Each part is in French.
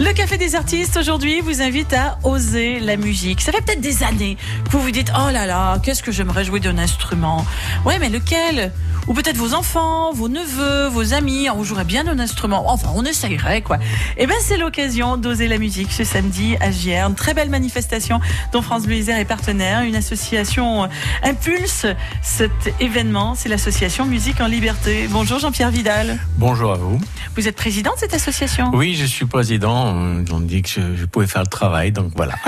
Le Café des artistes aujourd'hui vous invite à oser la musique. Ça fait peut-être des années que vous vous dites oh là là, qu'est-ce que j'aimerais jouer d'un instrument? Ouais, mais lequel? Ou peut-être vos enfants, vos neveux, vos amis, on jouerait bien d'un instrument. Enfin, on essayerait quoi. Eh ben c'est l'occasion d'oser la musique ce samedi à Gierne. Très belle manifestation dont France Bleu Isère est partenaire. Une association euh, impulse cet événement. C'est l'association Musique en Liberté. Bonjour Jean-Pierre Vidal. Bonjour à vous. Vous êtes président de cette association? Oui, je suis président. On dit que je, je pouvais faire le travail, donc voilà.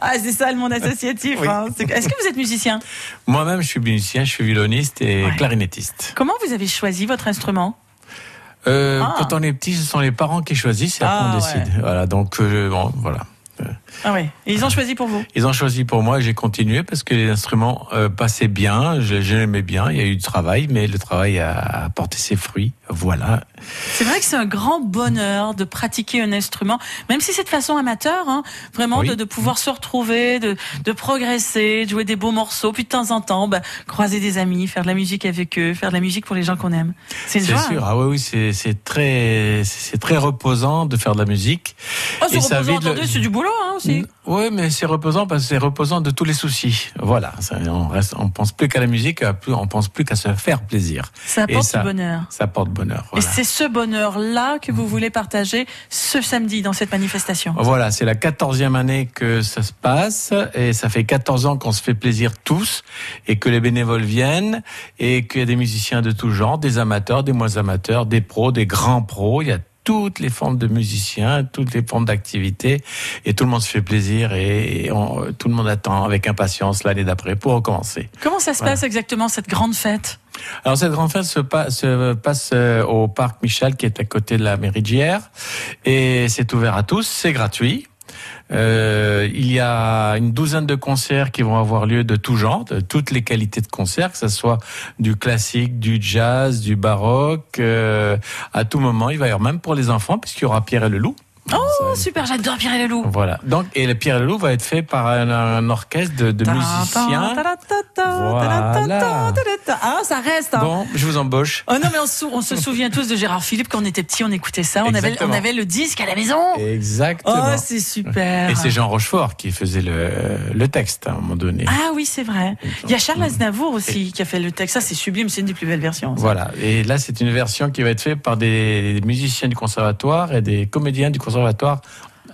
Ah, c'est ça le monde associatif. Oui. hein. Est-ce que vous êtes musicien? Moi-même, je suis musicien, je suis violoniste et Ouais. clarinettiste. Comment vous avez choisi votre instrument? Euh, Ah. Quand on est petit, ce sont les parents qui choisissent et après Ah, on décide. Voilà, donc euh, bon, voilà. Ah ouais. Et ils ont choisi pour vous? Ils ont choisi pour moi et j'ai continué parce que les instruments euh, passaient bien, je, je l'aimais bien, il y a eu du travail, mais le travail a apporté ses fruits. Voilà. C'est vrai que c'est un grand bonheur de pratiquer un instrument, même si c'est de façon amateur, hein, vraiment Oui. de, de pouvoir se retrouver, de, de progresser, de jouer des beaux morceaux, puis de temps en temps, bah, croiser des amis, faire de la musique avec eux, faire de la musique pour les gens qu'on aime. C'est sûr. hein. Ah oui, oui, c'est très, c'est très reposant de faire de la musique. Oh, c'est reposant, le- c'est du boulot hein, aussi. Oui, mais c'est reposant parce que c'est reposant de tous les soucis. Voilà, ça, on reste, on pense plus qu'à la musique, on pense plus qu'à se faire plaisir. Ça apporte ça- du bonheur. Ça porte bonheur. Et c'est ce bonheur-là que vous voulez partager ce samedi dans cette manifestation. Voilà, c'est la quatorzième année que ça se passe et ça fait 14 ans qu'on se fait plaisir tous et que les bénévoles viennent et qu'il y a des musiciens de tout genre, des amateurs, des moins amateurs, des pros, des grands pros. Il y a toutes les formes de musiciens, toutes les formes d'activités et tout le monde se fait plaisir et on- tout le monde attend avec impatience l'année d'après pour recommencer. Comment ça se Voilà. passe exactement cette grande fête? Alors cette grande fête se, pa- se passe euh, au parc Michel qui est à côté de la mairie d'hier et c'est ouvert à tous, c'est gratuit. Euh, il y a une douzaine de concerts qui vont avoir lieu de tout genre, de toutes les qualités de concerts, que ce soit du classique, du jazz, du baroque, euh, à tout moment. Il va y avoir même pour les enfants, puisqu'il y aura Pierre et le Loup. Oh, super, j'adore Pierre et le Loup. Voilà. Donc, et le Pierre et le Loup va être fait par un, un orchestre de, de musiciens. Voilà. Ah, ça reste. hein. Bon, je vous embauche. Oh non, mais on, se sou- on se souvient tous de Gérard Philippe quand on était petit, on écoutait ça, on avait, on Exactement. avait le disque à la maison. Exactement. Oh, c'est super. Et c'est Jean Rochefort qui faisait le, le texte à un moment donné. Ah oui, c'est vrai. Il y a Charles Aznavour aussi qui a fait le texte. Ça, c'est sublime, c'est une des plus belles versions. ça. Voilà. Et là, c'est une version qui va être faite par des musiciens du conservatoire et des comédiens du conservatoire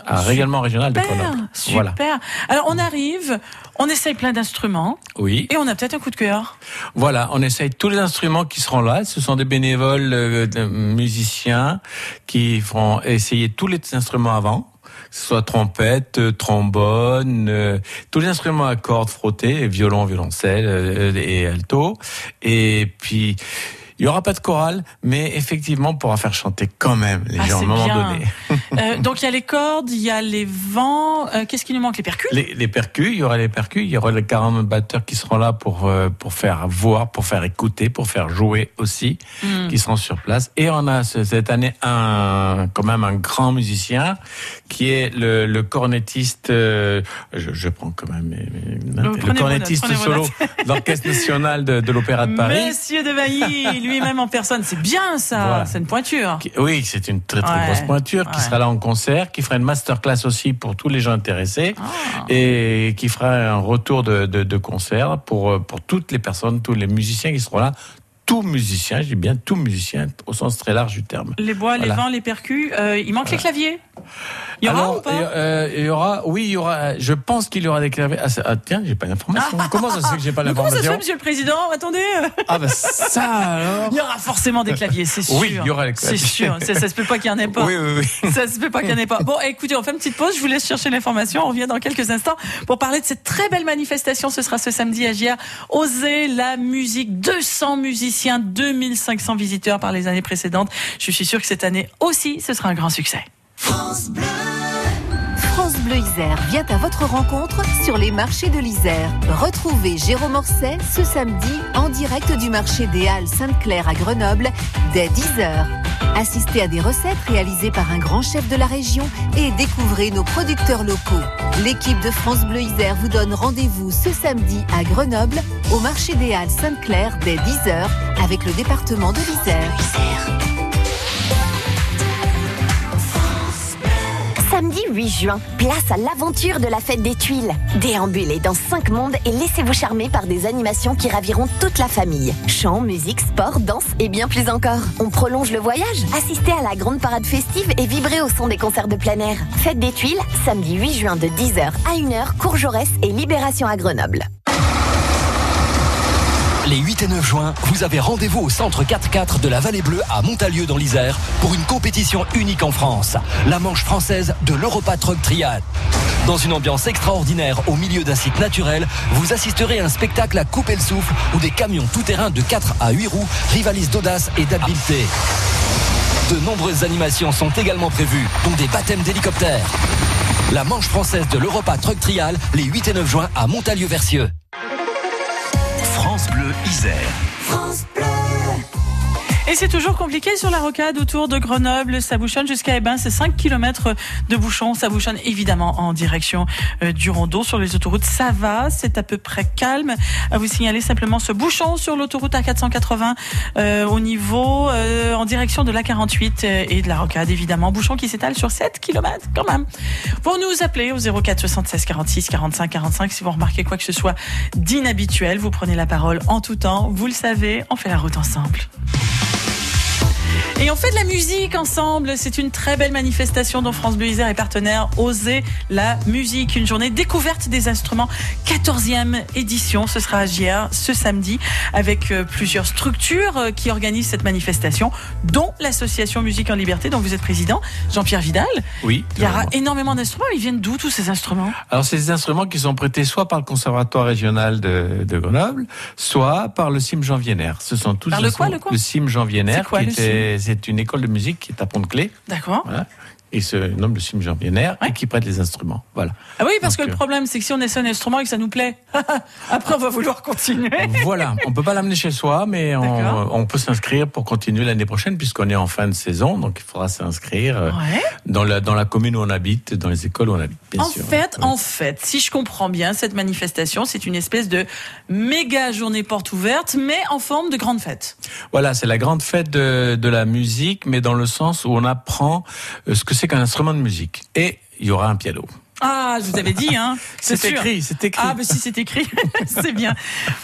à règlement régional de Grenoble. super. Voilà. Alors, on arrive, on essaye plein d'instruments Oui. et on a peut-être un coup de cœur. Voilà, on essaye tous les instruments qui seront là. Ce sont des bénévoles euh, de musiciens qui vont essayer tous les instruments avant. Que ce soit trompette, euh, trombone, euh, tous les instruments à cordes frottées, violon, violoncelle euh, et alto. Et puis, il y aura pas de chorale, mais effectivement, on pourra faire chanter quand même les Ah, gens à un moment bien. donné. Euh, donc, il y a les cordes, il y a les vents. Euh, Qu'est-ce qui nous manque? Les percus? Les, les percus, il y aura les percus, il y aura les 40 batteurs qui seront là pour euh, pour faire voir, pour faire écouter, pour faire jouer aussi, Hmm. qui seront sur place. Et on a ce- cette année un quand même un grand musicien qui est le, le cornettiste. je, je prends quand même le cornettiste solo l'Orchestre national de, de l'Opéra de Paris. Monsieur de Bailly, lui-même en personne. C'est bien ça, Voilà. c'est une pointure. Oui, c'est une très très Ouais, grosse pointure qui sera là en concert, qui fera une masterclass aussi pour tous les gens intéressés Ah. et qui fera un retour de, de, de concert pour, euh, pour toutes les personnes, tous les musiciens qui seront là. Tout musicien, je dis bien tout musicien au sens très large du terme. Les bois, les vents, les percus. euh, il manque les claviers. Il y aura Alors, ou pas euh, il y aura, oui, il y aura. Je pense qu'il y aura des claviers. Ah, ah, tiens, j'ai pas l'information. Comment ça se fait que j'ai pas Mais Comment ça se fait, l'information Monsieur le Président Attendez. Ah bah ça alors. Il y aura forcément des claviers, c'est sûr. Oui, il y aura C'est claviers. sûr. Ça, ça se peut pas qu'il y en ait pas. Oui, oui, oui. Ça se peut pas qu'il y en ait pas. Bon, écoutez, on fait une petite pause. Je vous laisse chercher l'information. On revient dans quelques instants pour parler de cette très belle manifestation. Ce sera ce samedi à Gier. Osez la musique. 200 musiciens, 2500 visiteurs par les années précédentes. Je suis sûre que cette année aussi, ce sera un grand succès. France Bleu Isère vient à votre rencontre sur les marchés de l'Isère. Retrouvez Jérôme Orsay ce samedi en direct du marché des Halles Sainte-Claire à Grenoble dès 10h. Assistez à des recettes réalisées par un grand chef de la région et découvrez nos producteurs locaux. L'équipe de France Bleu Isère vous donne rendez-vous ce samedi à Grenoble au marché des Halles Sainte-Claire dès 10h avec le département de l'Isère. Samedi 8 juin, place à l'aventure de la fête des tuiles. Déambulez dans 5 mondes et laissez-vous charmer par des animations qui raviront toute la famille. Chant, musique, sport, danse et bien plus encore. On prolonge le voyage, assistez à la grande parade festive et vibrez au son des concerts de plein air. Fête des tuiles, samedi 8 juin de 10h à 1h, Cours Jaurès et Libération à Grenoble. Les 8 et 9 juin, vous avez rendez-vous au centre 4-4 de la Vallée Bleue à Montalieu dans l'Isère pour une compétition unique en France, la manche française de l'Europa Truck Triad. Dans une ambiance extraordinaire au milieu d'un site naturel, vous assisterez à un spectacle à couper le souffle où des camions tout-terrain de 4 à 8 roues rivalisent d'audace et d'habileté. De nombreuses animations sont également prévues, dont des baptêmes d'hélicoptères. La manche française de l'Europa Truck Trial les 8 et 9 juin à Montalieu-Versieux. France Bleu Isère. Et c'est toujours compliqué sur la rocade autour de Grenoble. Ça bouchonne jusqu'à Ebin. C'est 5 km de bouchons. Ça bouchonne évidemment en direction euh, du Rondeau. Sur les autoroutes, ça va. C'est à peu près calme. À vous signaler simplement ce bouchon sur l'autoroute A480 euh, au niveau, euh, en direction de l'A48 et de la rocade, évidemment. Bouchon qui s'étale sur 7 km quand même. Pour nous appeler au 04 76 46 45 45 si vous remarquez quoi que ce soit d'inhabituel. Vous prenez la parole en tout temps. Vous le savez, on fait la route ensemble. Et on fait de la musique ensemble. C'est une très belle manifestation dont France Bleu Isère est partenaire. Oser la musique. Une journée découverte des instruments. 14e édition. Ce sera à JR ce samedi avec euh, plusieurs structures euh, qui organisent cette manifestation, dont l'association Musique en Liberté dont vous êtes président, Jean-Pierre Vidal. Oui. Il y aura énormément d'instruments. Ils viennent d'où tous ces instruments? Alors, c'est des instruments qui sont prêtés soit par le Conservatoire régional de, de Grenoble, soit par le CIM Jean Vienner. Ce sont tous Par le quoi, le quoi? CIM Jean Vienner, quoi, qui le était, c'est une école de musique qui est à Pont-de-Clé. D'accord. Voilà. Et se nomme le Jean Vienner Ouais. et qui prête les instruments. Voilà. Ah oui, parce Donc, que le problème, c'est que si on essaie un instrument et que ça nous plaît, après on va vouloir continuer. voilà, on peut pas l'amener chez soi, mais on, on peut s'inscrire pour continuer l'année prochaine puisqu'on est en fin de saison, donc il faudra s'inscrire euh, Ouais. dans la dans la commune où on habite, dans les écoles où on habite, bien En sûr. fait, en fait, si je comprends bien, cette manifestation, c'est une espèce de méga journée porte ouverte, mais en forme de grande fête. Voilà, c'est la grande fête de, de la musique, mais dans le sens où on apprend euh, ce que c'est qu'un instrument de musique. Et il y aura un piano. Ah, je vous avais dit, hein. C'est écrit, c'est écrit. Ah, mais si c'est écrit, c'est bien.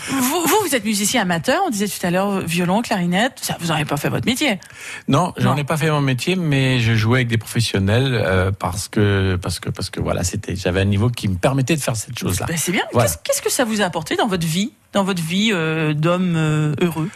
Vous, vous, vous êtes musicien amateur, on disait tout à l'heure, violon, clarinette, ça, vous n'avez pas fait votre métier. Non, j'en ai pas fait mon métier, mais je jouais avec des professionnels euh, parce que parce que parce que voilà, c'était j'avais un niveau qui me permettait de faire cette chose-là. Ben, c'est bien. Voilà. Qu'est-ce, qu'est-ce que ça vous a apporté dans votre vie, dans votre vie euh, d'homme euh, heureux?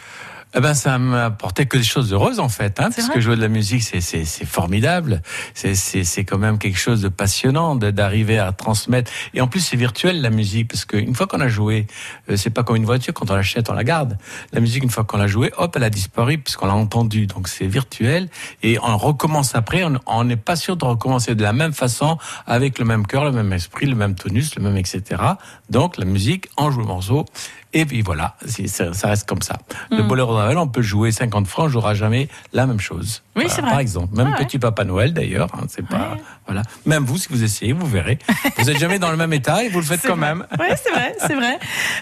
Eh ben, ça m'apportait que des choses heureuses en fait, hein, parce que jouer de la musique, c'est c'est c'est formidable. C'est c'est c'est quand même quelque chose de passionnant d'arriver à transmettre. Et en plus, c'est virtuel la musique, parce qu'une fois qu'on a joué, euh, c'est pas comme une voiture quand on l'achète, on la garde. La musique, une fois qu'on l'a jouée, hop, elle a disparu puisqu'on l'a entendue. Donc c'est virtuel et on recommence après. On on n'est pas sûr de recommencer de la même façon, avec le même cœur, le même esprit, le même tonus, le même etc. Donc la musique, on joue le morceau. Et puis voilà, ça, ça reste comme ça. Le Mm. boléro de Ravel, on peut le jouer 50 francs, on jouera jamais la même chose. Oui, Voilà, c'est vrai. Par exemple, même Ah ouais. Petit Papa Noël d'ailleurs, hein, c'est pas Ouais. voilà. Même vous, si vous essayez, vous verrez. Vous êtes jamais dans le même état et vous le faites quand vrai. même. Oui, c'est vrai, c'est vrai.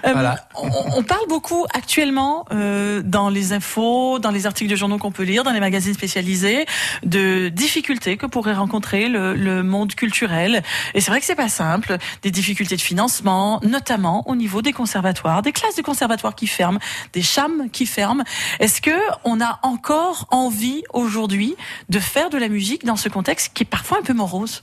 Euh, Voilà. on, on parle beaucoup actuellement euh, dans les infos, dans les articles de journaux qu'on peut lire, dans les magazines spécialisés, de difficultés que pourrait rencontrer le, le monde culturel. Et c'est vrai que c'est pas simple. Des difficultés de financement, notamment au niveau des conservatoires, des classes de conservatoires qui ferment, des chams qui ferment. Est-ce que on a encore envie aujourd'hui de faire de la musique dans ce contexte qui est parfois un peu morose?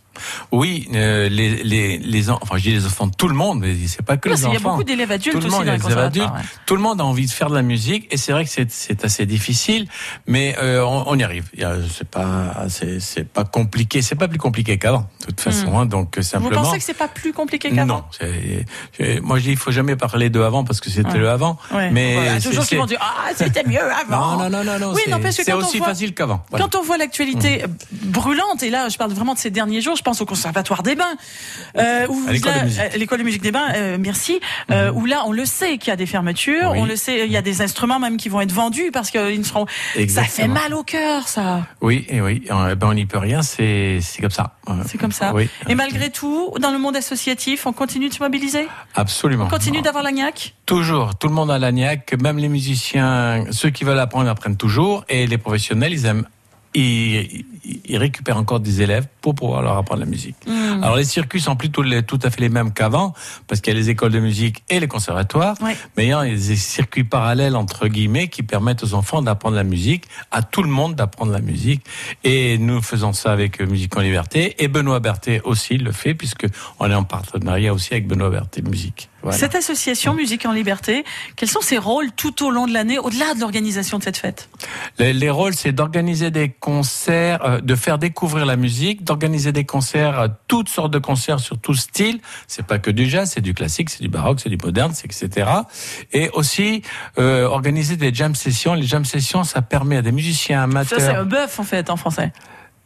Oui, euh, les les les en- enfin je dis les enfants de tout le monde, mais c'est pas que les qu'il y a enfants. beaucoup d'élèves adultes tout le aussi monde, dans il les des élèves conservatoires. adultes. ouais. Tout le monde a envie de faire de la musique et c'est vrai que c'est assez difficile, mais euh, on, on y arrive. Il C'est pas c'est pas compliqué, c'est pas plus compliqué qu'avant de toute façon. hein, donc euh, Hmm. Vous simplement. pensez que c'est pas plus compliqué qu'avant? Non, moi je dis il faut jamais parler de avant parce que c'était Ouais. le avant. Mais Voilà, toujours qui vont dire ah c'était mieux avant. non non non non non. Oui, c'est- n'empêche que c'est aussi voit- facile qu'avant. Voilà. Quand on voit l'actualité euh, brûlante, et là je parle vraiment de ces derniers jours, je pense au Conservatoire des Bains, euh, où À l'école là, de musique. euh, l'école de musique des Bains, euh, merci, euh, où là on le sait qu'il y a des fermetures, Oui. on le sait, il y a des instruments même qui vont être vendus parce qu'ils ne seront. Ça fait mal au cœur, ça. Oui, et oui, euh, ben on n'y peut rien, c'est c'est comme ça. C'est comme ça. Oui, Et malgré tout, dans le monde associatif, on continue de se mobiliser, absolument. on continue d'avoir la gnaque. Toujours, tout le monde a la niaque, même les musiciens, ceux qui veulent apprendre apprennent toujours, et les professionnels, ils aiment ils, ils récupèrent encore des élèves pour pouvoir leur apprendre la musique. Hmm. Alors les circuits sont plutôt les- tout à fait les mêmes qu'avant, parce qu'il y a les écoles de musique et les conservatoires, Ouais. mais il y a des circuits parallèles entre guillemets qui permettent aux enfants d'apprendre la musique, à tout le monde d'apprendre la musique. Et nous faisons ça avec Musique en Liberté, et Benoît Berthet aussi le fait, puisque on est en partenariat aussi avec Benoît Berthet Musique. Voilà. Cette association Musique en Liberté, quels sont ses rôles tout au long de l'année, au-delà de l'organisation de cette fête? Les, les rôles, c'est d'organiser des concerts, euh, de faire découvrir la musique, d'organiser des concerts, euh, toutes sortes de concerts sur tout style. C'est pas que du jazz, c'est du classique, c'est du baroque, c'est du moderne, etc. Et aussi euh, organiser des jam sessions. Les jam sessions, ça permet à des musiciens Ça, c'est amateurs. un bœuf en fait en français.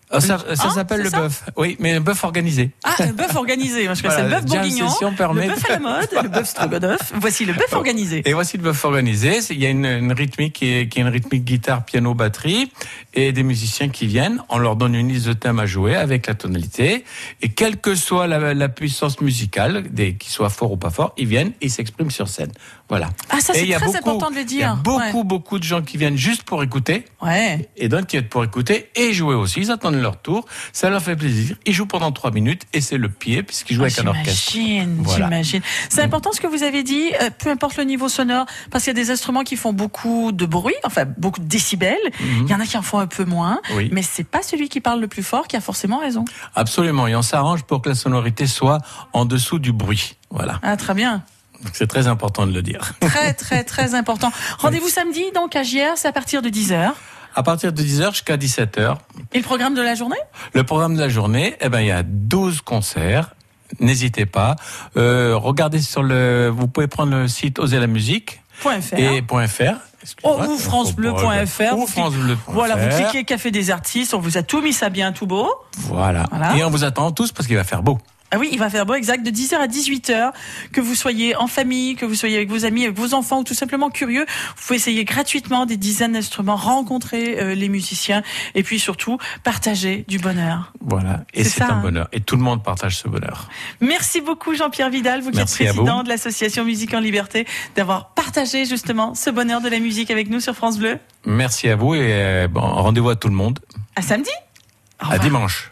Ah, ça ça s'appelle c'est le bœuf. Oui, mais un bœuf organisé. Ah, un bœuf organisé. Moi, je Voilà, le bœuf bourguignon, session permet le bœuf à la mode, le bœuf stroganoff. Voici le bœuf organisé. Et voici le bœuf organisé. C'est- Il y a une, une rythmique qui est, qui est une rythmique guitare, piano, batterie, et des musiciens qui viennent. On leur donne une liste de thèmes à jouer avec la tonalité. Et quelle que soit la, la puissance musicale, des, qu'ils soient forts ou pas forts, ils viennent, ils s'expriment sur scène. Voilà. Ah, ça, c'est très beaucoup- important de le Il y a dire. beaucoup, beaucoup de gens qui viennent juste pour écouter, Ouais. et d'autres qui viennent pour écouter et jouer aussi. Ils attendent leur tour. Ça leur fait plaisir. Ils jouent pendant trois minutes, et c'est le pied, puisqu'ils jouent Ah, avec un orchestre. J'imagine, Voilà. j'imagine. C'est important ce que vous avez dit, euh, peu importe le niveau sonore, parce qu'il y a des instruments qui font beaucoup de bruit, enfin beaucoup de décibels. Il y en a qui en font un peu moins. Oui. mais c'est pas celui qui parle le plus fort qui a forcément raison. Absolument. Et on s'arrange pour que la sonorité soit en dessous du bruit. Voilà. Ah, très bien. C'est très important de le dire. Très, très, très important. Rendez-vous samedi, donc, à JR, c'est à partir de 10h. À partir de 10h jusqu'à 17h, Et le programme de la journée? Le programme de la journée, eh ben, il y a 12 concerts. N'hésitez pas. Euh, regardez sur le, vous pouvez prendre le site Oser la musique Point .fr. et point .fr. Oh, ou francebleu.fr. Ou francebleu.fr. Voilà, vous cliquez Café des artistes, on vous a tout mis ça bien tout beau. Voilà. Voilà. Et on vous attend tous parce qu'il va faire beau. Ah oui, il va faire beau exact de 10h à 18h. Que vous soyez en famille, que vous soyez avec vos amis, avec vos enfants ou tout simplement curieux, vous pouvez essayer gratuitement des dizaines d'instruments, rencontrer euh, les musiciens et puis surtout partager du bonheur. Voilà. Et C'est un hein. bonheur. Et tout le monde partage ce bonheur. Merci beaucoup Jean-Pierre Vidal, vous qui Merci êtes président de l'association Musique en Liberté, d'avoir partagé justement ce bonheur de la musique avec nous sur France Bleu. Merci à vous et euh, bon, rendez-vous à tout le monde. À samedi. Au À revoir. dimanche.